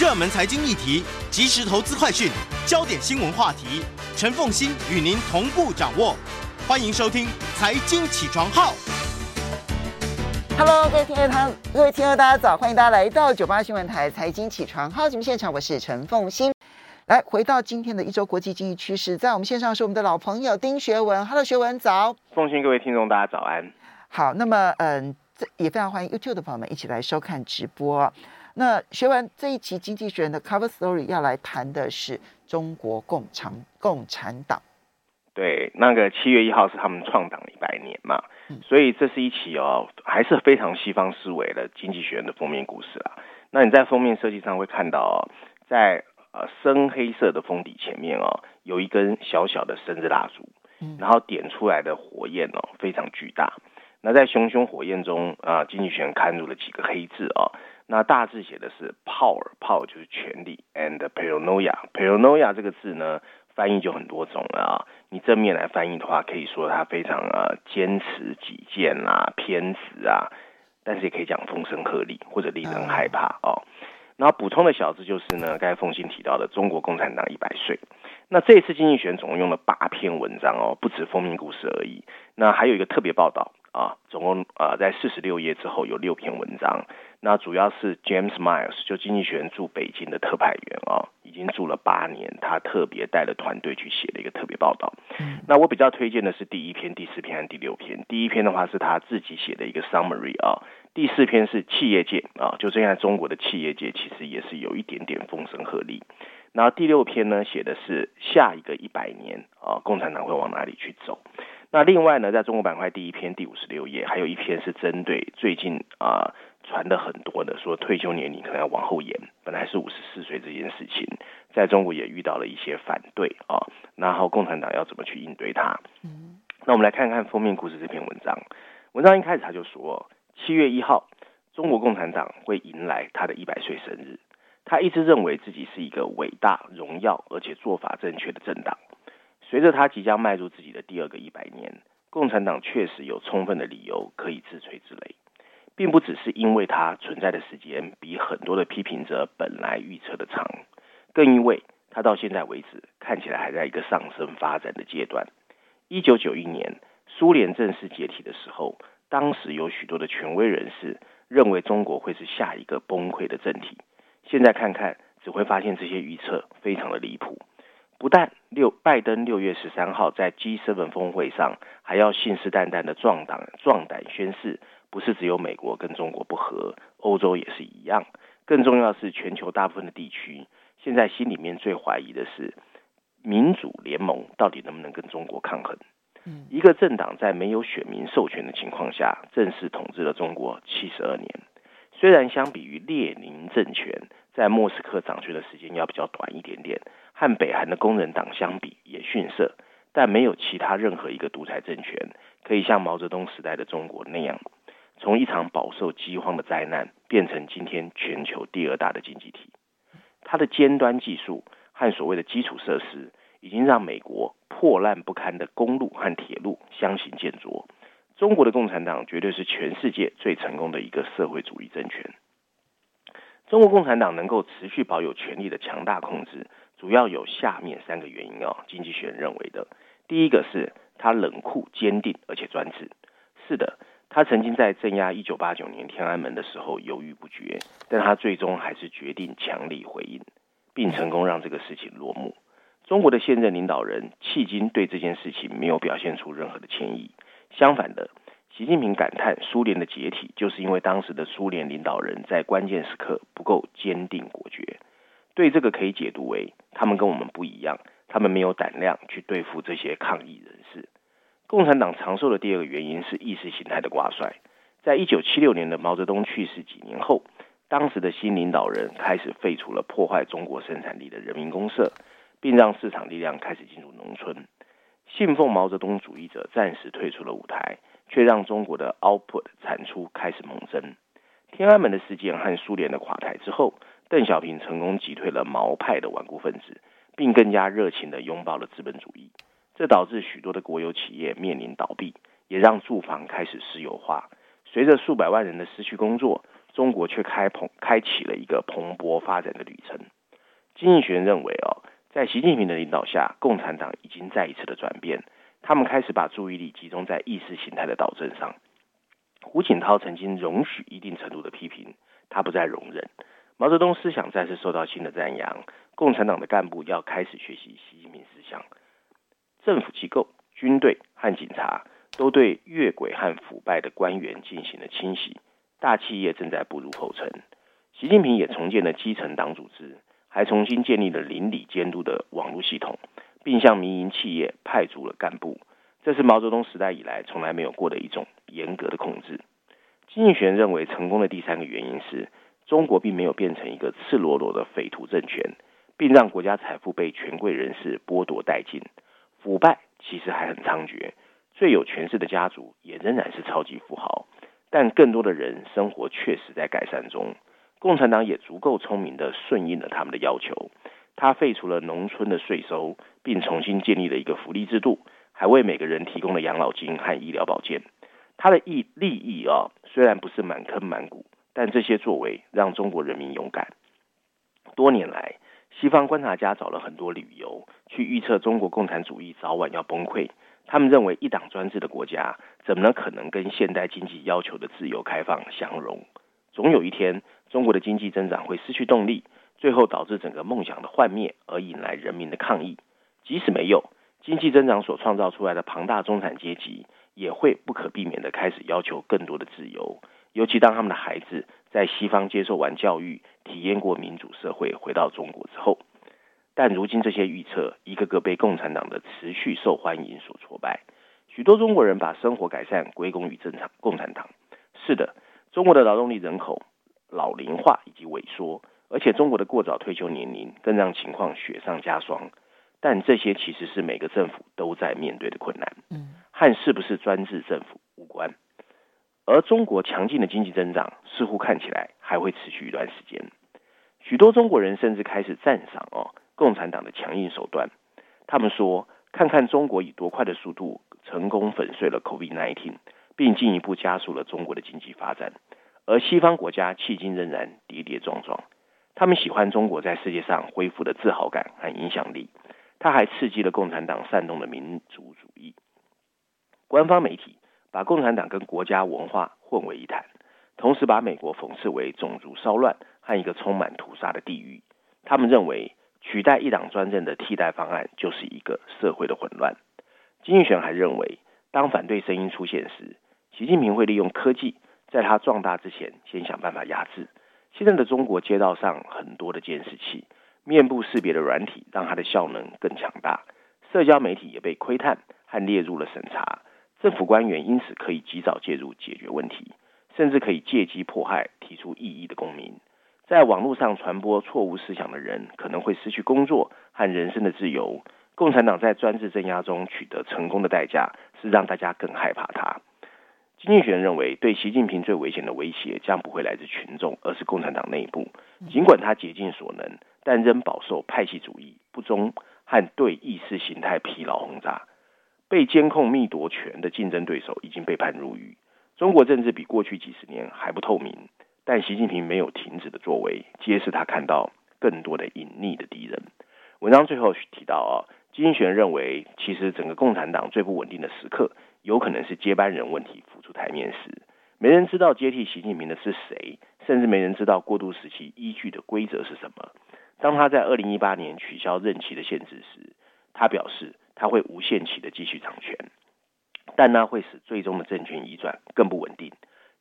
热门财经议题、即时投资快讯、焦点新闻话题，陈凤欣与您同步掌握。欢迎收听《财经起床号》。Hello，各位听众朋友，各位听众大家早，欢迎大家来到九八新闻台《财经起床号》节目现场，我是陈凤欣。来，回到今天的一周国际经济趋势，在我们线上是我们的老朋友丁学文。Hello，学文早。凤欣，各位听众大家早安。好，那么嗯，这也非常欢迎 YouTube 的朋友们一起来收看直播。那学完这一期《经济学人》的 Cover Story 要来谈的是中国共产共产党。对，那个七月一号是他们创党一百年嘛。所以这是一期哦，还是非常西方思维的《经济学人》的封面故事啊。那你在封面设计上会看到哦，在呃深黑色的封底前面哦，有一根小小的生日蜡烛，然后点出来的火焰哦非常巨大。那在熊熊火焰中啊，《经济学人》刊入了几个黑字哦，那大致写的是 “power”，power 就是权力，and paranoia，paranoia 这个字呢。翻译就很多种了啊！你正面来翻译的话，可以说它非常呃坚持己见啊、偏执啊，但是也可以讲风声鹤唳或者令人害怕哦。然后补充的小字就是呢，刚才凤馨提到的中国共产党一百岁。那这次经济学总共用了八篇文章哦，不止封面故事而已。那还有一个特别报道啊，总共啊在四十六页之后有六篇文章。那主要是 James Miles 就经济学人驻北京的特派员啊。已经住了八年，他特别带了团队去写了一个特别报道。嗯，那我比较推荐的是第一篇、第四篇和第六篇。第一篇的话是他自己写的一个 summary 啊，第四篇是企业界啊，就现在中国的企业界其实也是有一点点风声鹤唳。然后第六篇呢，写的是下一个一百年啊，共产党会往哪里去走。那另外呢，在中国板块第一篇第五十六页，还有一篇是针对最近啊。传的很多的说退休年龄可能要往后延，本来是五十四岁这件事情，在中国也遇到了一些反对啊，然后共产党要怎么去应对它？嗯，那我们来看看封面故事这篇文章。文章一开始他就说，七月一号，中国共产党会迎来他的一百岁生日。他一直认为自己是一个伟大、荣耀而且做法正确的政党。随着他即将迈入自己的第二个一百年，共产党确实有充分的理由可以自吹自擂。并不只是因为它存在的时间比很多的批评者本来预测的长，更因为它到现在为止看起来还在一个上升发展的阶段。一九九一年苏联正式解体的时候，当时有许多的权威人士认为中国会是下一个崩溃的政体。现在看看，只会发现这些预测非常的离谱。不但六拜登六月十三号在 G7 峰会上还要信誓旦旦的壮胆壮胆宣誓。不是只有美国跟中国不和，欧洲也是一样。更重要的是，全球大部分的地区现在心里面最怀疑的是，民主联盟到底能不能跟中国抗衡？一个政党在没有选民授权的情况下，正式统治了中国七十二年。虽然相比于列宁政权在莫斯科掌权的时间要比较短一点点，和北韩的工人党相比也逊色，但没有其他任何一个独裁政权可以像毛泽东时代的中国那样。从一场饱受饥荒的灾难变成今天全球第二大的经济体，它的尖端技术和所谓的基础设施已经让美国破烂不堪的公路和铁路相形见拙。中国的共产党绝对是全世界最成功的一个社会主义政权。中国共产党能够持续保有权力的强大控制，主要有下面三个原因哦。经济学人认为的，第一个是它冷酷坚定而且专制。是的。他曾经在镇压一九八九年天安门的时候犹豫不决，但他最终还是决定强力回应，并成功让这个事情落幕。中国的现任领导人迄今对这件事情没有表现出任何的歉意，相反的，习近平感叹苏联的解体就是因为当时的苏联领导人在关键时刻不够坚定果决。对这个可以解读为，他们跟我们不一样，他们没有胆量去对付这些抗议人士。共产党长寿的第二个原因是意识形态的挂帅。在一九七六年的毛泽东去世几年后，当时的新领导人开始废除了破坏中国生产力的人民公社，并让市场力量开始进入农村。信奉毛泽东主义者暂时退出了舞台，却让中国的 output 产出开始猛增。天安门的事件和苏联的垮台之后，邓小平成功击退了毛派的顽固分子，并更加热情地拥抱了资本主义。这导致许多的国有企业面临倒闭，也让住房开始私有化。随着数百万人的失去工作，中国却开蓬开启了一个蓬勃发展的旅程。经济学人认为哦，在习近平的领导下，共产党已经再一次的转变，他们开始把注意力集中在意识形态的导正上。胡锦涛曾经容许一定程度的批评，他不再容忍。毛泽东思想再次受到新的赞扬，共产党的干部要开始学习习近平思想。政府机构、军队和警察都对越轨和腐败的官员进行了清洗，大企业正在步入后尘。习近平也重建了基层党组织，还重新建立了邻里监督的网络系统，并向民营企业派驻了干部。这是毛泽东时代以来从来没有过的一种严格的控制。经济学认为，成功的第三个原因是。中国并没有变成一个赤裸裸的匪徒政权，并让国家财富被权贵人士剥夺殆尽。腐败其实还很猖獗，最有权势的家族也仍然是超级富豪。但更多的人生活确实在改善中。共产党也足够聪明地顺应了他们的要求。他废除了农村的税收，并重新建立了一个福利制度，还为每个人提供了养老金和医疗保健。他的益利益啊，虽然不是满坑满谷。但这些作为让中国人民勇敢。多年来，西方观察家找了很多理由去预测中国共产主义早晚要崩溃。他们认为，一党专制的国家怎么能可能跟现代经济要求的自由开放相容？总有一天，中国的经济增长会失去动力，最后导致整个梦想的幻灭，而引来人民的抗议。即使没有经济增长所创造出来的庞大中产阶级，也会不可避免地开始要求更多的自由。尤其当他们的孩子在西方接受完教育、体验过民主社会，回到中国之后，但如今这些预测一个个被共产党的持续受欢迎所挫败。许多中国人把生活改善归功于正常共产党。是的，中国的劳动力人口老龄化以及萎缩，而且中国的过早退休年龄更让情况雪上加霜。但这些其实是每个政府都在面对的困难，嗯和是不是专制政府无关。而中国强劲的经济增长似乎看起来还会持续一段时间。许多中国人甚至开始赞赏哦共产党的强硬手段。他们说：“看看中国以多快的速度成功粉碎了 COVID-19，并进一步加速了中国的经济发展。”而西方国家迄今仍然跌跌撞撞。他们喜欢中国在世界上恢复的自豪感和影响力。他还刺激了共产党煽动的民族主义。官方媒体。把共产党跟国家文化混为一谈，同时把美国讽刺为种族骚乱和一个充满屠杀的地狱。他们认为取代一党专政的替代方案就是一个社会的混乱。经济学还认为，当反对声音出现时，习近平会利用科技，在他壮大之前先想办法压制。现在的中国街道上很多的监视器、面部识别的软体，让它的效能更强大。社交媒体也被窥探和列入了审查。政府官员因此可以及早介入解决问题，甚至可以借机迫害提出异议的公民。在网络上传播错误思想的人可能会失去工作和人生的自由。共产党在专制镇压中取得成功的代价是让大家更害怕他。经济学人认为，对习近平最危险的威胁将不会来自群众，而是共产党内部。尽管他竭尽所能，但仍饱受派系主义、不忠和对意识形态疲劳轰炸。被监控密夺权的竞争对手已经被判入狱。中国政治比过去几十年还不透明，但习近平没有停止的作为，揭示他看到更多的隐匿的敌人。文章最后提到啊，经济学人认为，其实整个共产党最不稳定的时刻，有可能是接班人问题浮出台面时，没人知道接替习近平的是谁，甚至没人知道过渡时期依据的规则是什么。当他在二零一八年取消任期的限制时，他表示。他会无限期的继续掌权，但那会使最终的政权移转更不稳定。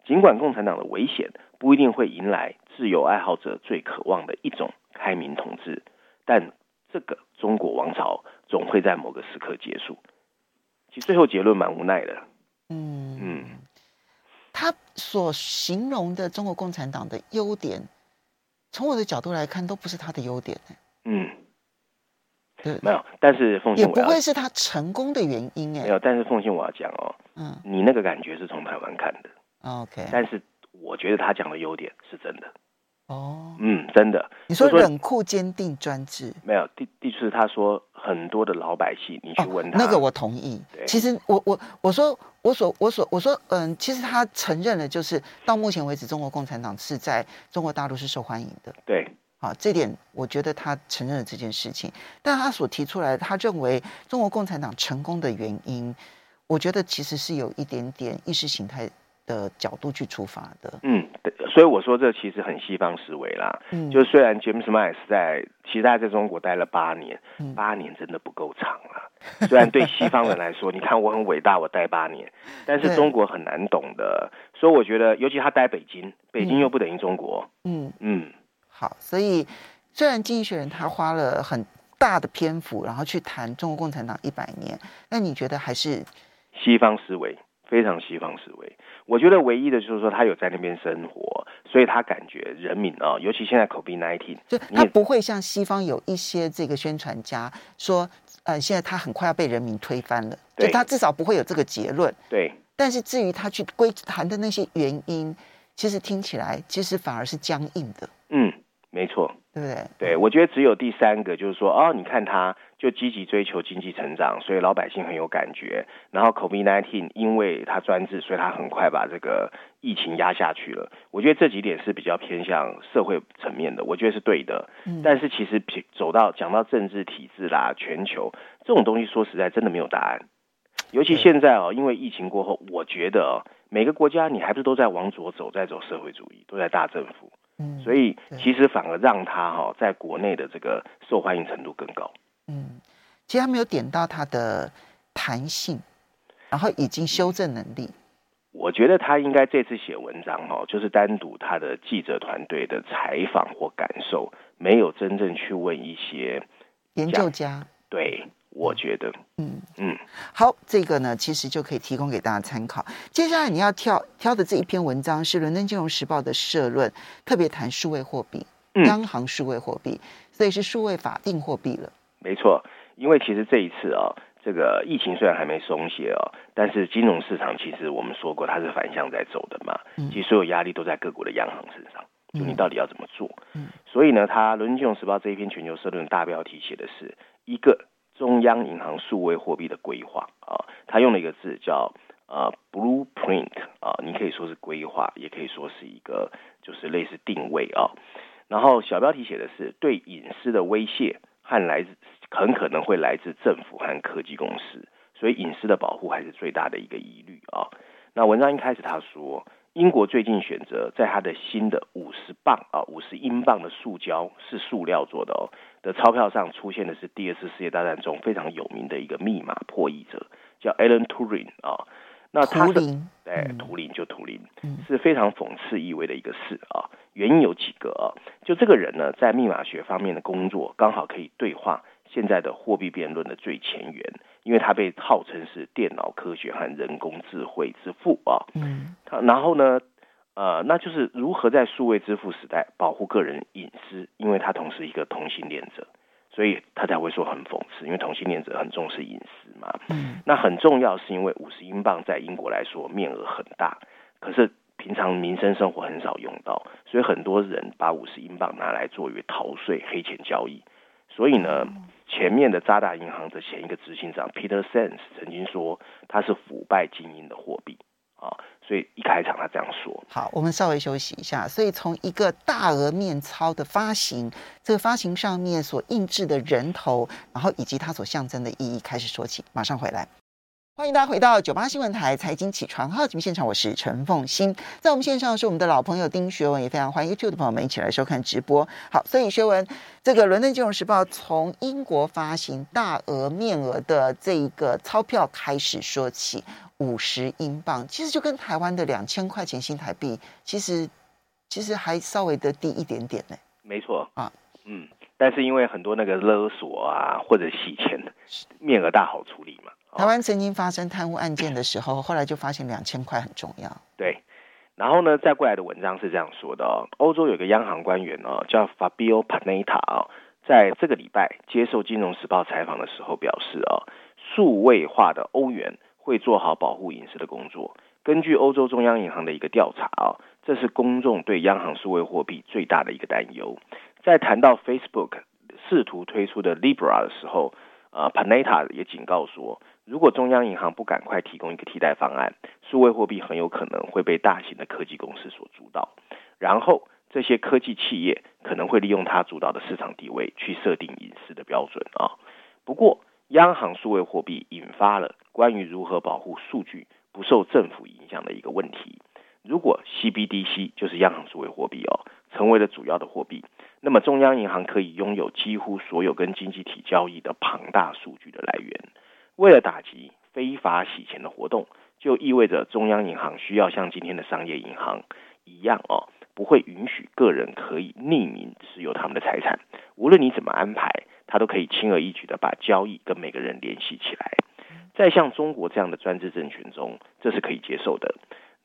尽管共产党的危险不一定会迎来自由爱好者最渴望的一种开明统治，但这个中国王朝总会在某个时刻结束。其实最后结论蛮无奈的。嗯嗯，他所形容的中国共产党的优点，从我的角度来看，都不是他的优点。嗯。对，没有，但是奉献也不会是他成功的原因哎。没有，但是奉信我要讲哦，嗯，你那个感觉是从台湾看的，OK。但是我觉得他讲的优点是真的，哦，嗯，真的。你说冷酷、坚定、专制，没有。第第次他说很多的老百姓，你去问他，哦、那个我同意。其实我我我说我所我所我说嗯，其实他承认了，就是到目前为止，中国共产党是在中国大陆是受欢迎的。对，好，这点我觉得他承认了这件事情。但他所提出来的，他认为中国共产党成功的原因，我觉得其实是有一点点意识形态的角度去出发的。嗯。所以我说这其实很西方思维啦，嗯，就虽然 James Miles 在其实他在中国待了八年，八年真的不够长了。虽然对西方人来说，你看我很伟大，我待八年，但是中国很难懂的。所以我觉得，尤其他待北京，北京又不等于中国。嗯嗯，好，所以虽然《经济学人》他花了很大的篇幅，然后去谈中国共产党一百年，那你觉得还是西方思维？非常西方思维，我觉得唯一的就是说他有在那边生活，所以他感觉人民啊，尤其现在 COVID-19，就他不会像西方有一些这个宣传家说，呃，现在他很快要被人民推翻了，对就他至少不会有这个结论。对，但是至于他去归谈的那些原因，其实听起来其实反而是僵硬的。嗯，没错。对不对？对，我觉得只有第三个，就是说，哦，你看他就积极追求经济成长，所以老百姓很有感觉。然后 COVID-19，因为他专制，所以他很快把这个疫情压下去了。我觉得这几点是比较偏向社会层面的，我觉得是对的。嗯。但是其实走到讲到政治体制啦、全球这种东西，说实在真的没有答案。尤其现在哦，因为疫情过后，我觉得哦，每个国家你还不是都在往左走，在走社会主义，都在大政府。嗯，所以其实反而让他哈在国内的这个受欢迎程度更高。嗯，其实他没有点到他的弹性，然后已经修正能力。我觉得他应该这次写文章哈，就是单独他的记者团队的采访或感受，没有真正去问一些研究家。对。我觉得，嗯嗯，好，这个呢，其实就可以提供给大家参考。接下来你要挑挑的这一篇文章是《伦敦金融时报》的社论，特别谈数位货币，央行数位货币，所以是数位法定货币了。没错，因为其实这一次啊，这个疫情虽然还没松懈哦，但是金融市场其实我们说过它是反向在走的嘛，其实所有压力都在各国的央行身上，就你到底要怎么做？嗯，所以呢，他《伦敦金融时报》这一篇全球社论大标题写的是一个。中央银行数位货币的规划啊，他用了一个字叫呃 blueprint 啊，你可以说是规划，也可以说是一个就是类似定位啊。然后小标题写的是对隐私的威胁和来自很可能会来自政府和科技公司，所以隐私的保护还是最大的一个疑虑啊。那文章一开始他说。英国最近选择在他的新的五十磅啊，五十英镑的塑胶是塑料做的哦的钞票上出现的是第二次世界大战中非常有名的一个密码破译者，叫 Alan Turing 啊。那他是哎图灵就图灵，是非常讽刺意味的一个事啊。原因有几个啊，就这个人呢，在密码学方面的工作刚好可以对话现在的货币辩论的最前沿。因为他被号称是电脑科学和人工智慧之父啊，嗯，他然后呢，呃，那就是如何在数位支付时代保护个人隐私，因为他同时一个同性恋者，所以他才会说很讽刺，因为同性恋者很重视隐私嘛，嗯，那很重要是因为五十英镑在英国来说面额很大，可是平常民生生活很少用到，所以很多人把五十英镑拿来作为逃税、黑钱交易，所以呢。前面的渣打银行的前一个执行长 Peter Sands 曾经说，它是腐败精英的货币啊，所以一开场他这样说。好，我们稍微休息一下。所以从一个大额面钞的发行，这个发行上面所印制的人头，然后以及它所象征的意义开始说起。马上回来。欢迎大家回到九八新闻台财经起床号节目现场，我是陈凤欣。在我们线上是我们的老朋友丁学文，也非常欢迎 YouTube 的朋友们一起来收看直播。好，所以学文，这个《伦敦金融时报》从英国发行大额面额的这一个钞票开始说起，五十英镑，其实就跟台湾的两千块钱新台币，其实其实还稍微的低一点点呢。没错啊，嗯，但是因为很多那个勒索啊或者洗钱的面额大好处理嘛。台湾曾经发生贪污案件的时候，后来就发现两千块很重要。对，然后呢，再过来的文章是这样说的哦：欧洲有个央行官员哦，叫 Fabio Panetta 哦，在这个礼拜接受《金融时报》采访的时候表示哦，数位化的欧元会做好保护隐私的工作。根据欧洲中央银行的一个调查哦，这是公众对央行数位货币最大的一个担忧。在谈到 Facebook 试图推出的 Libra 的时候。呃，Panetta 也警告说，如果中央银行不赶快提供一个替代方案，数位货币很有可能会被大型的科技公司所主导，然后这些科技企业可能会利用它主导的市场地位去设定隐私的标准啊。不过，央行数位货币引发了关于如何保护数据不受政府影响的一个问题。如果 CBDC 就是央行数位货币哦，成为了主要的货币，那么中央银行可以拥有几乎所有跟经济体交易的庞大数据的来源。为了打击非法洗钱的活动，就意味着中央银行需要像今天的商业银行一样哦，不会允许个人可以匿名持有他们的财产。无论你怎么安排，它都可以轻而易举的把交易跟每个人联系起来。在像中国这样的专制政权中，这是可以接受的。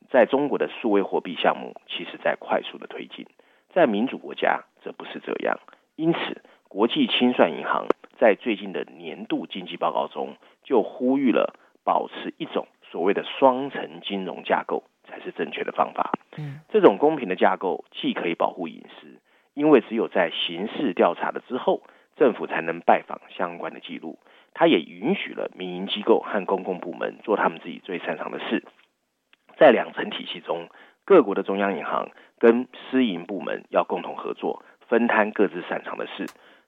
在中国的数位货币项目，其实在快速的推进，在民主国家则不是这样。因此，国际清算银行在最近的年度经济报告中，就呼吁了保持一种所谓的双层金融架构才是正确的方法。嗯，这种公平的架构既可以保护隐私，因为只有在刑事调查了之后，政府才能拜访相关的记录。它也允许了民营机构和公共部门做他们自己最擅长的事。在两层体系中，各国的中央银行跟私营部门要共同合作，分摊各自擅长的事。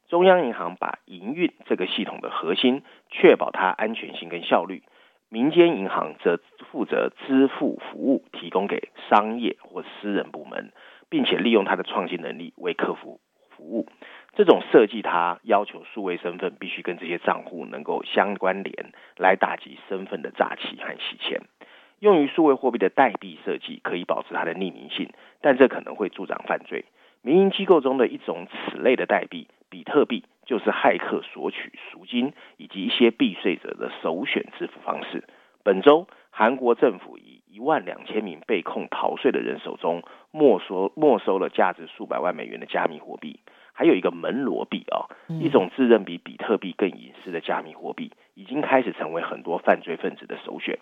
中央银行把营运这个系统的核心，确保它安全性跟效率；民间银行则负责支付服务，提供给商业或私人部门，并且利用它的创新能力为客户服务。这种设计，它要求数位身份必须跟这些账户能够相关联，来打击身份的诈欺和洗钱。用于数位货币的代币设计可以保持它的匿名性，但这可能会助长犯罪。民营机构中的一种此类的代币——比特币，就是骇客索取赎金以及一些避税者的首选支付方式。本周，韩国政府以一万两千名被控逃税的人手中没收没收了价值数百万美元的加密货币。还有一个门罗币啊，一种自认比比特币更隐私的加密货币，已经开始成为很多犯罪分子的首选。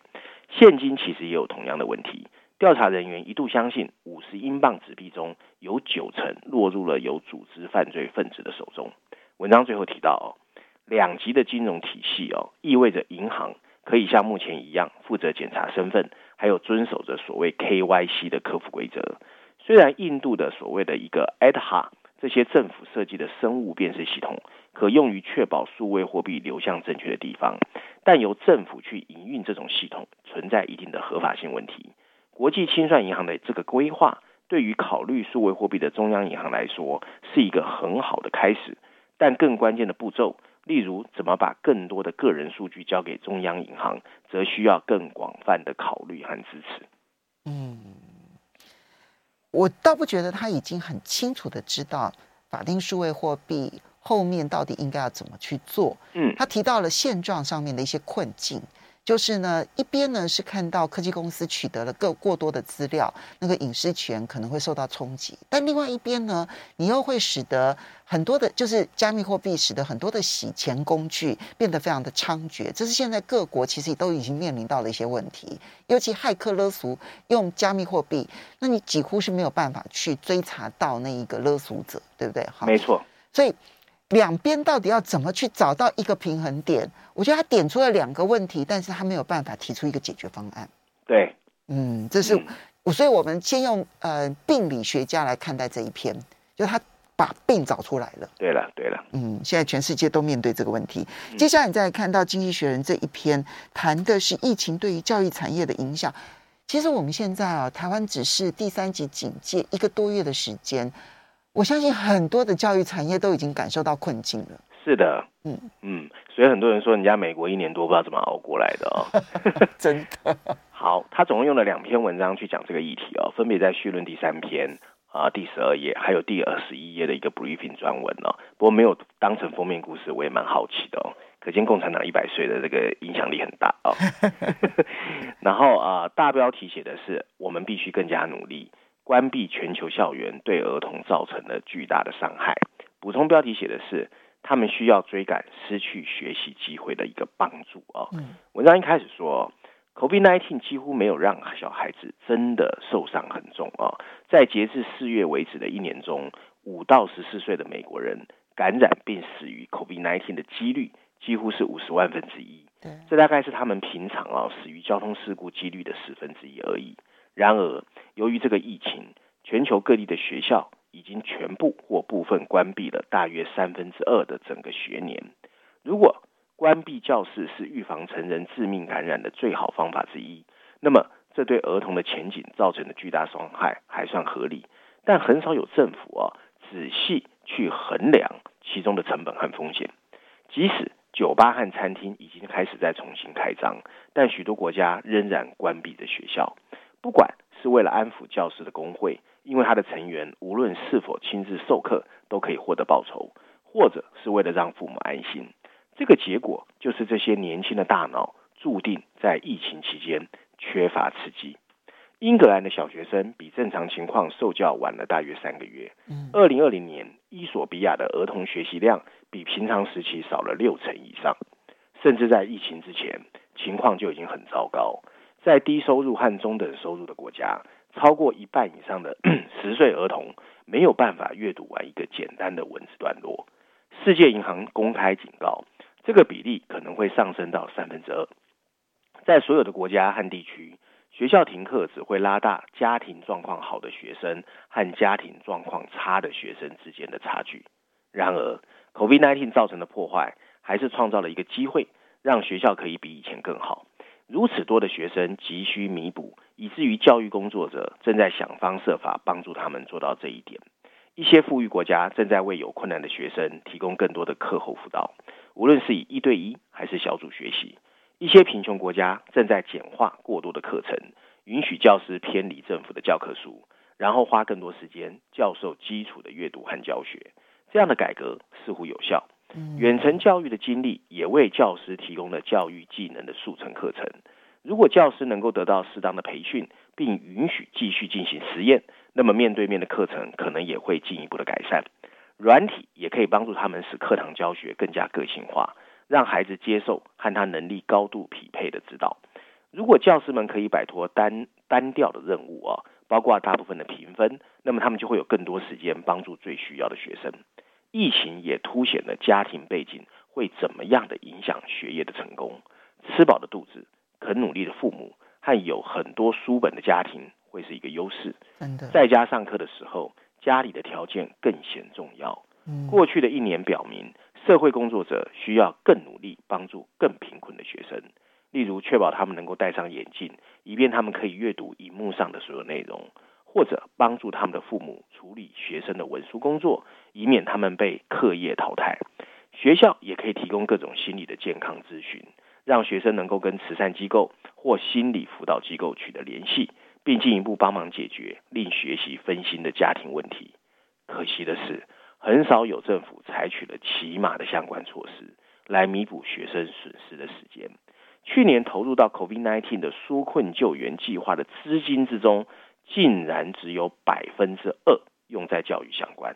现金其实也有同样的问题。调查人员一度相信，五十英镑纸币中有九成落入了有组织犯罪分子的手中。文章最后提到哦，两级的金融体系哦，意味着银行可以像目前一样负责检查身份，还有遵守着所谓 KYC 的客服规则。虽然印度的所谓的一个 Aadhaar 这些政府设计的生物辨识系统可用于确保数位货币流向正确的地方，但由政府去营运这种系统存在一定的合法性问题。国际清算银行的这个规划，对于考虑数位货币的中央银行来说是一个很好的开始，但更关键的步骤，例如怎么把更多的个人数据交给中央银行，则需要更广泛的考虑和支持。嗯。我倒不觉得他已经很清楚的知道法定数位货币后面到底应该要怎么去做。嗯，他提到了现状上面的一些困境。就是呢，一边呢是看到科技公司取得了过过多的资料，那个隐私权可能会受到冲击；但另外一边呢，你又会使得很多的，就是加密货币使得很多的洗钱工具变得非常的猖獗。这是现在各国其实都已经面临到了一些问题，尤其骇客勒索用加密货币，那你几乎是没有办法去追查到那一个勒索者，对不对？好，没错。所以。两边到底要怎么去找到一个平衡点？我觉得他点出了两个问题，但是他没有办法提出一个解决方案。对，嗯，这是，嗯、所以我们先用呃病理学家来看待这一篇，就他把病找出来了。对了，对了，嗯，现在全世界都面对这个问题。接下来你再看到《经济学人》这一篇，谈的是疫情对于教育产业的影响。其实我们现在啊，台湾只是第三级警戒一个多月的时间。我相信很多的教育产业都已经感受到困境了。是的，嗯嗯，所以很多人说人家美国一年多不知道怎么熬过来的哦。真的。好，他总共用了两篇文章去讲这个议题哦，分别在序论第三篇啊第十二页，还有第二十一页的一个 briefing 专文哦。不过没有当成封面故事，我也蛮好奇的哦。可见共产党一百岁的这个影响力很大哦。然后啊，大标题写的是我们必须更加努力。关闭全球校园对儿童造成了巨大的伤害。补充标题写的是，他们需要追赶失去学习机会的一个帮助啊。文章一开始说，COVID-19 几乎没有让小孩子真的受伤很重啊。在截至四月为止的一年中，五到十四岁的美国人感染并死于 COVID-19 的几率几乎是五十万分之一。对，这大概是他们平常啊死于交通事故几率的十分之一而已。然而，由于这个疫情，全球各地的学校已经全部或部分关闭了大约三分之二的整个学年。如果关闭教室是预防成人致命感染的最好方法之一，那么这对儿童的前景造成的巨大伤害还算合理。但很少有政府啊仔细去衡量其中的成本和风险。即使酒吧和餐厅已经开始在重新开张，但许多国家仍然关闭着学校。不管是为了安抚教师的工会，因为他的成员无论是否亲自授课都可以获得报酬，或者是为了让父母安心，这个结果就是这些年轻的大脑注定在疫情期间缺乏刺激。英格兰的小学生比正常情况受教晚了大约三个月。二零二零年，伊索比亚的儿童学习量比平常时期少了六成以上，甚至在疫情之前，情况就已经很糟糕。在低收入和中等收入的国家，超过一半以上的 十岁儿童没有办法阅读完一个简单的文字段落。世界银行公开警告，这个比例可能会上升到三分之二。在所有的国家和地区，学校停课只会拉大家庭状况好的学生和家庭状况差的学生之间的差距。然而，COVID-19 造成的破坏还是创造了一个机会，让学校可以比以前更好。如此多的学生急需弥补，以至于教育工作者正在想方设法帮助他们做到这一点。一些富裕国家正在为有困难的学生提供更多的课后辅导，无论是以一对一还是小组学习。一些贫穷国家正在简化过多的课程，允许教师偏离政府的教科书，然后花更多时间教授基础的阅读和教学。这样的改革似乎有效。远程教育的经历也为教师提供了教育技能的速成课程。如果教师能够得到适当的培训，并允许继续进行实验，那么面对面的课程可能也会进一步的改善。软体也可以帮助他们使课堂教学更加个性化。让孩子接受和他能力高度匹配的指导。如果教师们可以摆脱单单调的任务啊，包括大部分的评分，那么他们就会有更多时间帮助最需要的学生。疫情也凸显了家庭背景会怎么样的影响学业的成功。吃饱的肚子、肯努力的父母和有很多书本的家庭会是一个优势。真的，在家上课的时候，家里的条件更显重要。过去的一年表明。社会工作者需要更努力帮助更贫困的学生，例如确保他们能够戴上眼镜，以便他们可以阅读荧幕上的所有内容，或者帮助他们的父母处理学生的文书工作，以免他们被课业淘汰。学校也可以提供各种心理的健康咨询，让学生能够跟慈善机构或心理辅导机构取得联系，并进一步帮忙解决令学习分心的家庭问题。可惜的是，很少有政府采取了起码的相关措施来弥补学生损失的时间。去年投入到 COVID-19 的纾困救援计划的资金之中，竟然只有百分之二用在教育相关。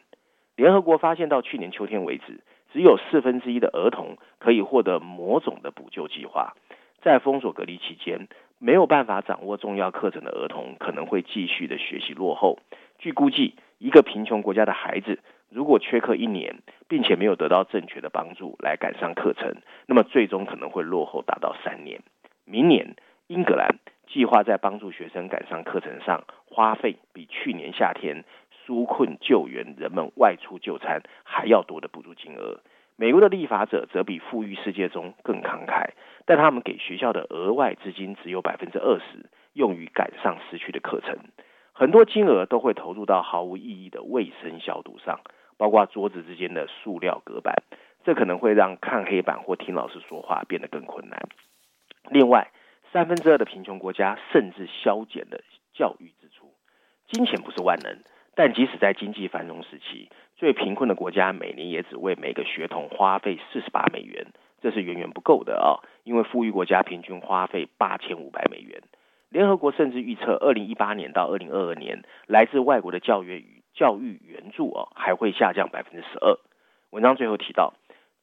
联合国发现，到去年秋天为止，只有四分之一的儿童可以获得某种的补救计划。在封锁隔离期间，没有办法掌握重要课程的儿童可能会继续的学习落后。据估计，一个贫穷国家的孩子，如果缺课一年，并且没有得到正确的帮助来赶上课程，那么最终可能会落后达到三年。明年，英格兰计划在帮助学生赶上课程上花费比去年夏天纾困救援人们外出就餐还要多的补助金额。美国的立法者则比富裕世界中更慷慨，但他们给学校的额外资金只有百分之二十用于赶上失去的课程，很多金额都会投入到毫无意义的卫生消毒上。包括桌子之间的塑料隔板，这可能会让看黑板或听老师说话变得更困难。另外，三分之二的贫穷国家甚至削减了教育支出。金钱不是万能，但即使在经济繁荣时期，最贫困的国家每年也只为每个学童花费四十八美元，这是远远不够的啊！因为富裕国家平均花费八千五百美元。联合国甚至预测，二零一八年到二零二二年，来自外国的教育与教育援助哦，还会下降百分之十二。文章最后提到，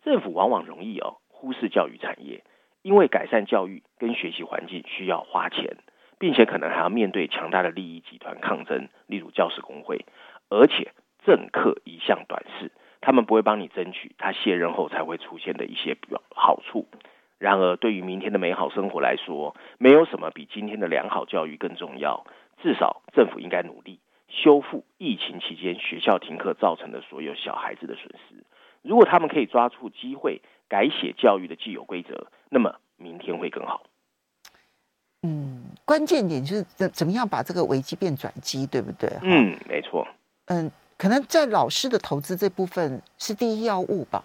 政府往往容易哦忽视教育产业，因为改善教育跟学习环境需要花钱，并且可能还要面对强大的利益集团抗争，例如教师工会。而且政客一向短视，他们不会帮你争取他卸任后才会出现的一些好处。然而，对于明天的美好生活来说，没有什么比今天的良好教育更重要。至少，政府应该努力修复疫情期间学校停课造成的所有小孩子的损失。如果他们可以抓住机会改写教育的既有规则，那么明天会更好。嗯，关键点就是怎怎么样把这个危机变转机，对不对？嗯，没错。嗯，可能在老师的投资这部分是第一要务吧。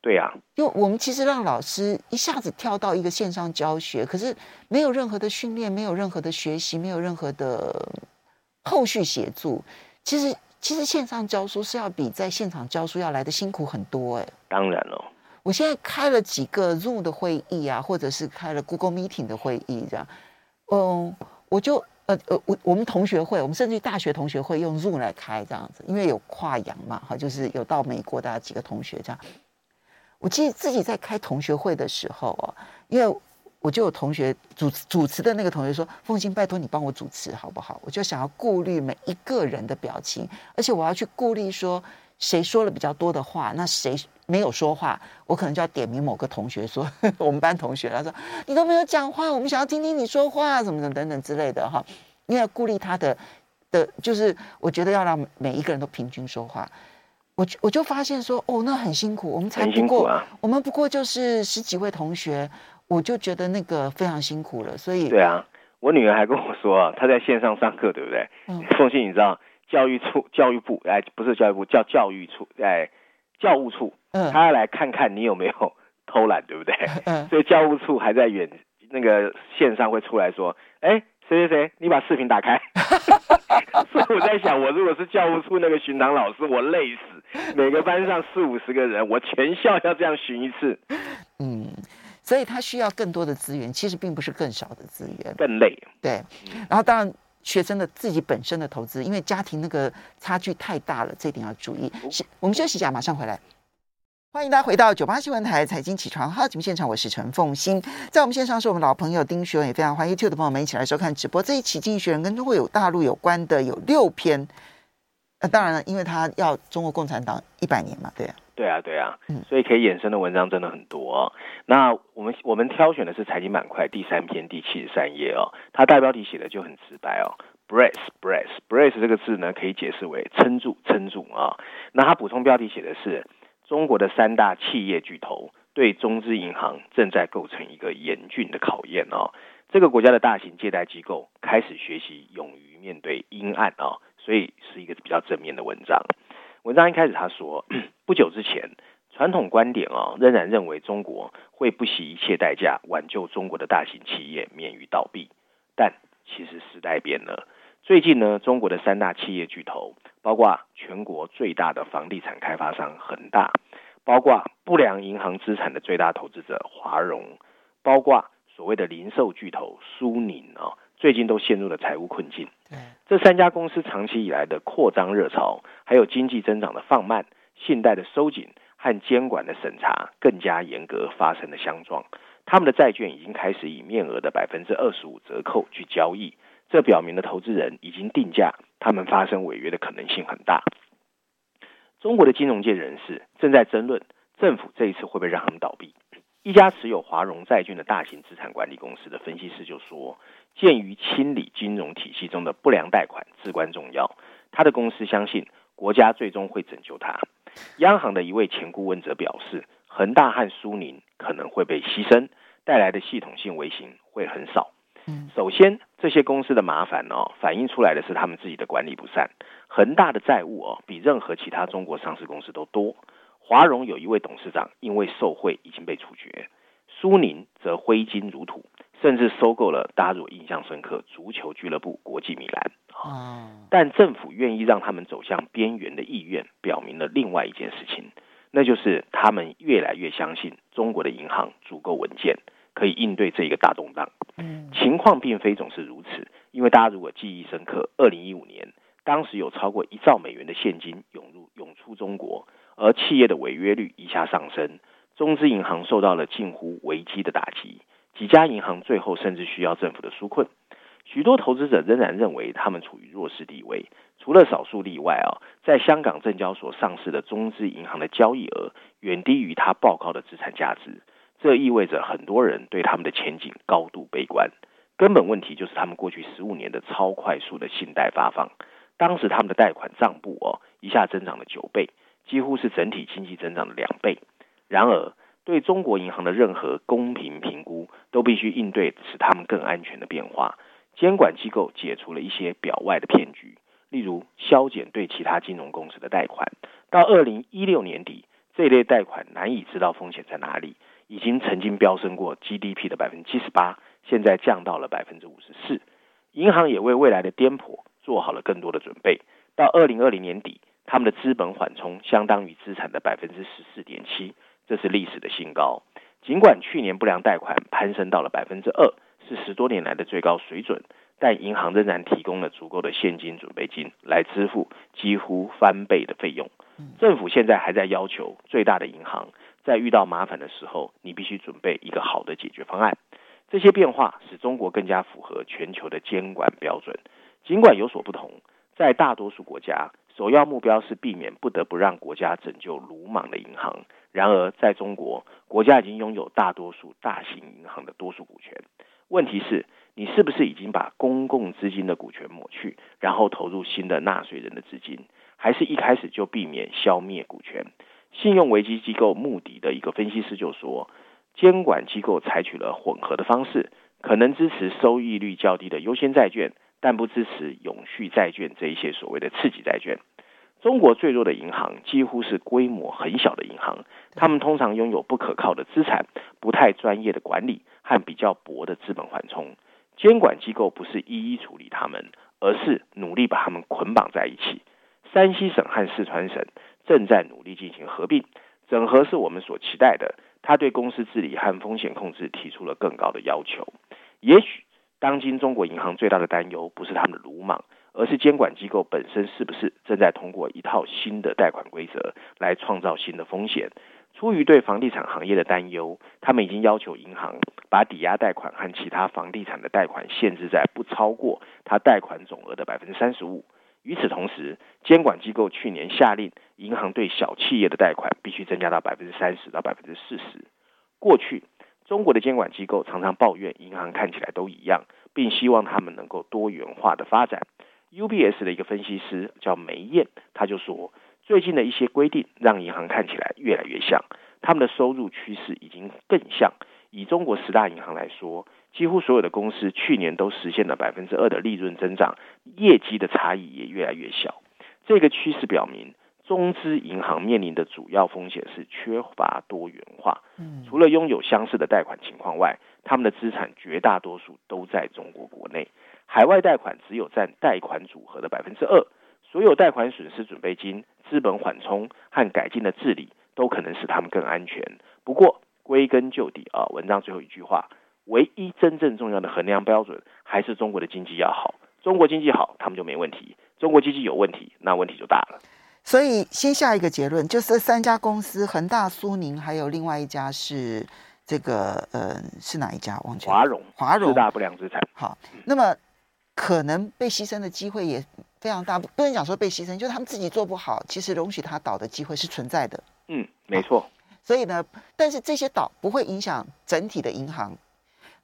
对呀、啊，因为我们其实让老师一下子跳到一个线上教学，可是没有任何的训练，没有任何的学习，没有任何的后续协助。其实，其实线上教书是要比在现场教书要来得辛苦很多哎。当然了，我现在开了几个 Zoom 的会议啊，或者是开了 Google Meeting 的会议这样，嗯，我就呃呃，我我们同学会，我们甚至于大学同学会用 Zoom 来开这样子，因为有跨洋嘛，哈，就是有到美国的几个同学这样。我记得自己在开同学会的时候哦，因为我就有同学主主持的那个同学说：“凤馨，拜托你帮我主持好不好？”我就想要顾虑每一个人的表情，而且我要去顾虑说谁说了比较多的话，那谁没有说话，我可能就要点名某个同学说呵呵 我们班同学，他说你都没有讲话，我们想要听听你说话，什么怎么等等之类的哈，因为要顾虑他的的，就是我觉得要让每一个人都平均说话。我我就发现说，哦，那很辛苦，我们才不过，啊、我们不过就是十几位同学，我就觉得那个非常辛苦了。所以，对啊，我女儿还跟我说，她在线上上课，对不对？嗯。凤信，你知道教育处、教育部，哎，不是教育部，叫教育处，哎，教务处，嗯，他要来看看你有没有偷懒，对不对？嗯。所以教务处还在远那个线上会出来说，哎。谁谁谁，你把视频打开。所以我在想，我如果是教务处那个巡堂老师，我累死。每个班上四五十个人，我全校要这样巡一次。嗯，所以他需要更多的资源，其实并不是更少的资源，更累。对，然后当然学生的自己本身的投资，因为家庭那个差距太大了，这一点要注意。我们休息一下，马上回来。欢迎大家回到九八新闻台财经起床号节目现场，我是陈凤欣，在我们线上是我们老朋友丁学文，也非常欢迎 YouTube 的朋友们一起来收看直播。这一期《经济学人》跟中国有大陆有关的有六篇，呃，当然了，因为他要中国共产党一百年嘛，对啊，对啊，对啊，嗯，所以可以衍生的文章真的很多哦。那我们我们挑选的是财经板块第三篇第七十三页哦，它大标题写的就很直白哦，brace brace brace 这个字呢，可以解释为撑住撑住啊。那它补充标题写的是。中国的三大企业巨头对中资银行正在构成一个严峻的考验哦。这个国家的大型借贷机构开始学习勇于面对阴暗啊，所以是一个比较正面的文章。文章一开始他说，不久之前，传统观点啊仍然认为中国会不惜一切代价挽救中国的大型企业免于倒闭，但其实时代变了。最近呢，中国的三大企业巨头，包括全国最大的房地产开发商恒大，包括不良银行资产的最大投资者华融，包括所谓的零售巨头苏宁啊，最近都陷入了财务困境。这三家公司长期以来的扩张热潮，还有经济增长的放慢、信贷的收紧和监管的审查更加严格，发生了相撞。他们的债券已经开始以面额的百分之二十五折扣去交易。这表明了投资人已经定价，他们发生违约的可能性很大。中国的金融界人士正在争论，政府这一次会不会让他们倒闭？一家持有华融债券的大型资产管理公司的分析师就说：“鉴于清理金融体系中的不良贷款至关重要，他的公司相信国家最终会拯救他。”央行的一位前顾问则表示：“恒大和苏宁可能会被牺牲，带来的系统性危险会很少。”首先，这些公司的麻烦哦，反映出来的是他们自己的管理不善。恒大的债务哦，比任何其他中国上市公司都多。华融有一位董事长因为受贿已经被处决，苏宁则挥金如土，甚至收购了大家如果印象深刻足球俱乐部国际米兰。但政府愿意让他们走向边缘的意愿，表明了另外一件事情，那就是他们越来越相信中国的银行足够稳健。可以应对这一个大动荡。情况并非总是如此，因为大家如果记忆深刻，二零一五年当时有超过一兆美元的现金涌入涌出中国，而企业的违约率一下上升，中资银行受到了近乎危机的打击，几家银行最后甚至需要政府的纾困。许多投资者仍然认为他们处于弱势地位。除了少数例外啊，在香港证交所上市的中资银行的交易额远低于它报告的资产价值，这意味着很多人对他们的前景高度悲观。根本问题就是他们过去十五年的超快速的信贷发放，当时他们的贷款账簿哦一下增长了九倍，几乎是整体经济增长的两倍。然而，对中国银行的任何公平评估都必须应对使他们更安全的变化。监管机构解除了一些表外的骗局。例如，削减对其他金融公司的贷款，到二零一六年底，这类贷款难以知道风险在哪里，已经曾经飙升过 GDP 的百分之七十八，现在降到了百分之五十四。银行也为未来的颠簸做好了更多的准备。到二零二零年底，他们的资本缓冲相当于资产的百分之十四点七，这是历史的新高。尽管去年不良贷款攀升到了百分之二，是十多年来的最高水准。但银行仍然提供了足够的现金准备金来支付几乎翻倍的费用。政府现在还在要求最大的银行在遇到麻烦的时候，你必须准备一个好的解决方案。这些变化使中国更加符合全球的监管标准。尽管有所不同，在大多数国家，首要目标是避免不得不让国家拯救鲁莽的银行。然而，在中国，国家已经拥有大多数大型银行的多数股权。问题是，你是不是已经把公共资金的股权抹去，然后投入新的纳税人的资金，还是一开始就避免消灭股权？信用危机机构穆迪的一个分析师就说，监管机构采取了混合的方式，可能支持收益率较低的优先债券，但不支持永续债券这一些所谓的次级债券。中国最弱的银行几乎是规模很小的银行，他们通常拥有不可靠的资产、不太专业的管理和比较薄的资本缓冲。监管机构不是一一处理他们，而是努力把他们捆绑在一起。山西省和四川省正在努力进行合并，整合是我们所期待的。他对公司治理和风险控制提出了更高的要求。也许，当今中国银行最大的担忧不是他们的鲁莽，而是监管机构本身是不是正在通过一套新的贷款规则来创造新的风险。出于对房地产行业的担忧，他们已经要求银行把抵押贷款和其他房地产的贷款限制在不超过他贷款总额的百分之三十五。与此同时，监管机构去年下令银行对小企业的贷款必须增加到百分之三十到百分之四十。过去，中国的监管机构常常抱怨银行看起来都一样，并希望他们能够多元化的发展。UBS 的一个分析师叫梅燕，他就说。最近的一些规定让银行看起来越来越像，他们的收入趋势已经更像。以中国十大银行来说，几乎所有的公司去年都实现了百分之二的利润增长，业绩的差异也越来越小。这个趋势表明，中资银行面临的主要风险是缺乏多元化。除了拥有相似的贷款情况外，他们的资产绝大多数都在中国国内，海外贷款只有占贷款组合的百分之二。所有贷款损失准备金、资本缓冲和改进的治理，都可能使他们更安全。不过，归根究底啊，文章最后一句话，唯一真正重要的衡量标准，还是中国的经济要好。中国经济好，他们就没问题；中国经济有问题，那问题就大了。所以，先下一个结论，就是三家公司：恒大、苏宁，还有另外一家是这个，呃，是哪一家？忘记了。华融。华融。四大不良资产。好，那么可能被牺牲的机会也。非常大，不能讲说被牺牲，就是他们自己做不好，其实容许他倒的机会是存在的。嗯，没错。所以呢，但是这些倒不会影响整体的银行。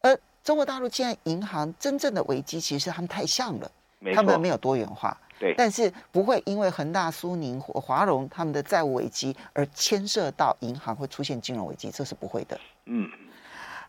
而中国大陆现在银行真正的危机，其实是他们太像了，他们没有多元化。对，但是不会因为恒大、苏宁、华融他们的债务危机而牵涉到银行会出现金融危机，这是不会的。嗯。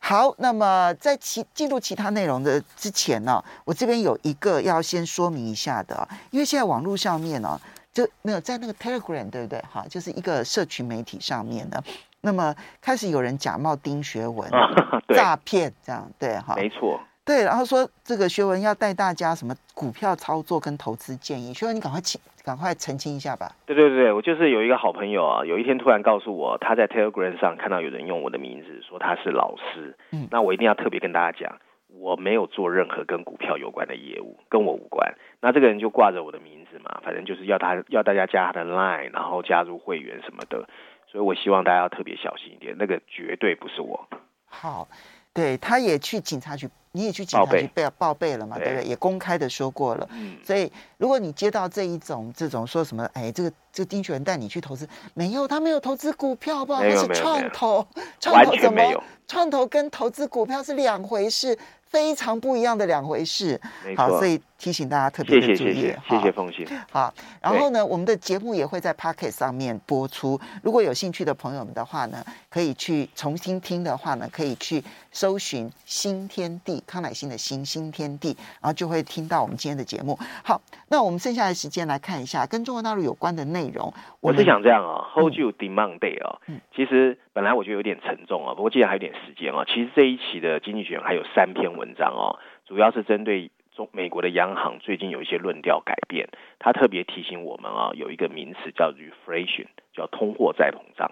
好，那么在其进入其他内容的之前呢，我这边有一个要先说明一下的，因为现在网络上面呢，就没有在那个 Telegram 对不对？哈，就是一个社群媒体上面呢，那么开始有人假冒丁学文 诈骗这样，对哈，没错。对，然后说这个学文要带大家什么股票操作跟投资建议，学文你赶快请赶快澄清一下吧。对对对，我就是有一个好朋友啊，有一天突然告诉我，他在 Telegram 上看到有人用我的名字说他是老师，嗯，那我一定要特别跟大家讲，我没有做任何跟股票有关的业务，跟我无关。那这个人就挂着我的名字嘛，反正就是要他要大家加他的 Line，然后加入会员什么的，所以我希望大家要特别小心一点，那个绝对不是我。好。对，他也去警察局你也去警察局报备报备了嘛，对，不对？也公开的说过了。嗯，所以如果你接到这一种这种说什么，哎，这个这个丁学文带你去投资，没有，他没有投资股票，好不好？他是创投，创投怎么？创投跟投资股票是两回事。非常不一样的两回事，好，所以提醒大家特别的注意。谢谢凤馨。好，然后呢，我们的节目也会在 Podcast 上面播出。如果有兴趣的朋友们的话呢，可以去重新听的话呢，可以去搜寻“新天地”康乃馨的新新天地，然后就会听到我们今天的节目。好，那我们剩下的时间来看一下跟中国大陆有关的内容。我是想这样啊，Hold you demand day 啊，其实本来我觉得有点沉重啊，不过既然还有点时间啊，其实这一期的经济学人还有三篇文章哦，主要是针对中美国的央行最近有一些论调改变，他特别提醒我们啊，有一个名词叫 reflation，叫通货再膨胀，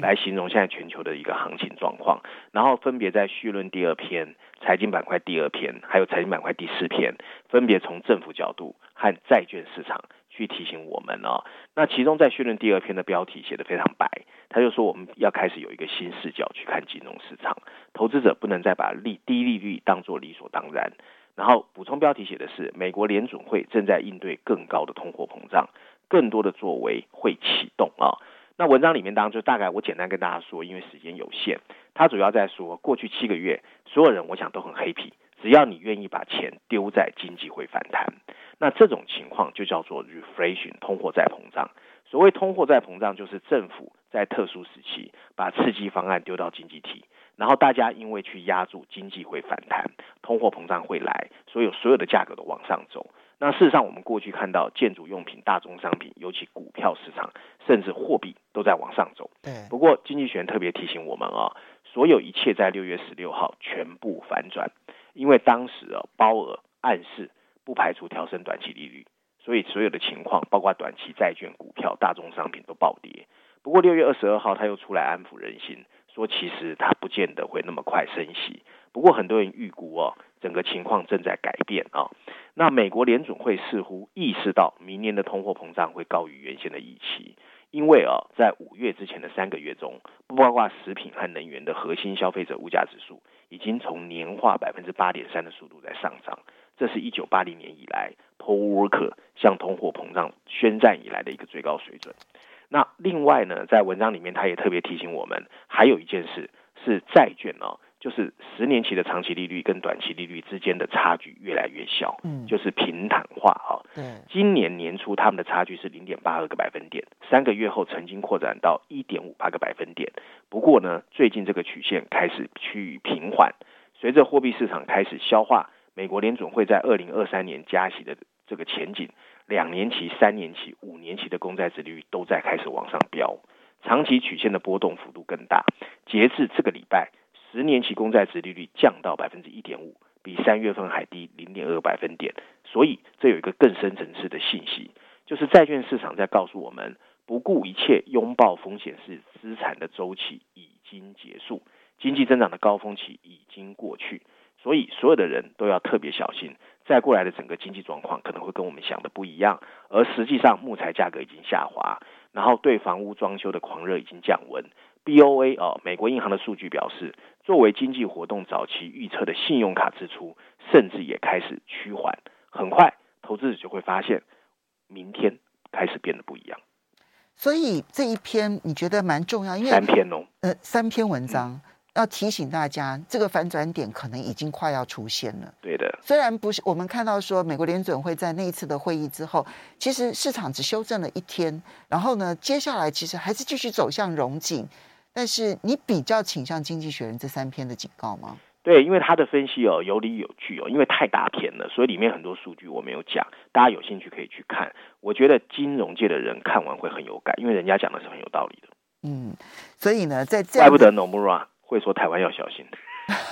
来形容现在全球的一个行情状况。然后分别在绪论第二篇、财经板块第二篇，还有财经板块第四篇，分别从政府角度和债券市场。去提醒我们哦，那其中在绪论第二篇的标题写得非常白，他就说我们要开始有一个新视角去看金融市场，投资者不能再把利低利率当做理所当然。然后补充标题写的是美国联准会正在应对更高的通货膨胀，更多的作为会启动啊。那文章里面当中大概我简单跟大家说，因为时间有限，他主要在说过去七个月所有人我想都很 happy，只要你愿意把钱丢在经济会反弹。那这种情况就叫做 reflation，通货再膨胀。所谓通货再膨胀，就是政府在特殊时期把刺激方案丢到经济体，然后大家因为去压住经济会反弹，通货膨胀会来，所以所有的价格都往上走。那事实上，我们过去看到建筑用品、大宗商品，尤其股票市场，甚至货币都在往上走。对。不过，经济学特别提醒我们啊，所有一切在六月十六号全部反转，因为当时啊，鲍尔暗示。不排除调升短期利率，所以所有的情况，包括短期债券、股票、大宗商品都暴跌。不过六月二十二号，他又出来安抚人心，说其实它不见得会那么快升息。不过很多人预估哦，整个情况正在改变啊。那美国联总会似乎意识到明年的通货膨胀会高于原先的预期，因为啊，在五月之前的三个月中，不包括食品和能源的核心消费者物价指数，已经从年化百分之八点三的速度在上涨。这是一九八零年以来，Paul Volcker 向通货膨胀宣战以来的一个最高水准。那另外呢，在文章里面，他也特别提醒我们，还有一件事是债券哦，就是十年期的长期利率跟短期利率之间的差距越来越小，嗯，就是平坦化啊。对，今年年初他们的差距是零点八二个百分点，三个月后曾经扩展到一点五八个百分点。不过呢，最近这个曲线开始趋于平缓，随着货币市场开始消化。美国联准会在二零二三年加息的这个前景，两年期、三年期、五年期的公债殖利率都在开始往上飙，长期曲线的波动幅度更大。截至这个礼拜，十年期公债殖利率降到百分之一点五，比三月份还低零点二百分点。所以这有一个更深层次的信息，就是债券市场在告诉我们，不顾一切拥抱风险是资产的周期已经结束，经济增长的高峰期已经过去。所以，所有的人都要特别小心，再过来的整个经济状况可能会跟我们想的不一样。而实际上，木材价格已经下滑，然后对房屋装修的狂热已经降温。BOA 哦，美国银行的数据表示，作为经济活动早期预测的信用卡支出，甚至也开始趋缓。很快，投资者就会发现，明天开始变得不一样。所以这一篇你觉得蛮重要，因为三篇哦，呃，三篇文章。嗯要提醒大家，这个反转点可能已经快要出现了。对的，虽然不是我们看到说美国联准会在那一次的会议之后，其实市场只修正了一天，然后呢，接下来其实还是继续走向融景。但是你比较倾向《经济学人》这三篇的警告吗？对，因为他的分析哦有理有据哦，因为太大篇了，所以里面很多数据我没有讲，大家有兴趣可以去看。我觉得金融界的人看完会很有感，因为人家讲的是很有道理的。嗯，所以呢，在这怪不得 Nomura。会说台湾要小心，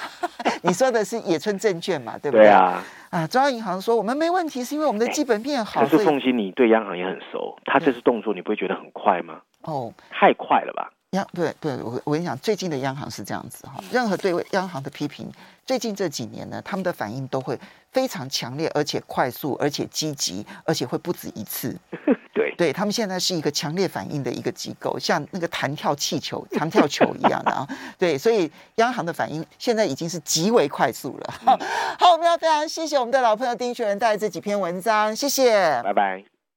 你说的是野村证券嘛？对不对？对啊，啊，中央银行说我们没问题，是因为我们的基本面好。可是凤欣，你对央行也很熟，他这次动作你不会觉得很快吗？哦，太快了吧？央对对，我我跟你讲，最近的央行是这样子哈，任何对央行的批评，最近这几年呢，他们的反应都会非常强烈，而且快速，而且积极，而且会不止一次。对，对他们现在是一个强烈反应的一个机构，像那个弹跳气球、弹跳球一样的啊。对，所以央行的反应现在已经是极为快速了。好，好，我们要非常谢谢我们的老朋友丁学仁带来这几篇文章，谢谢，拜拜。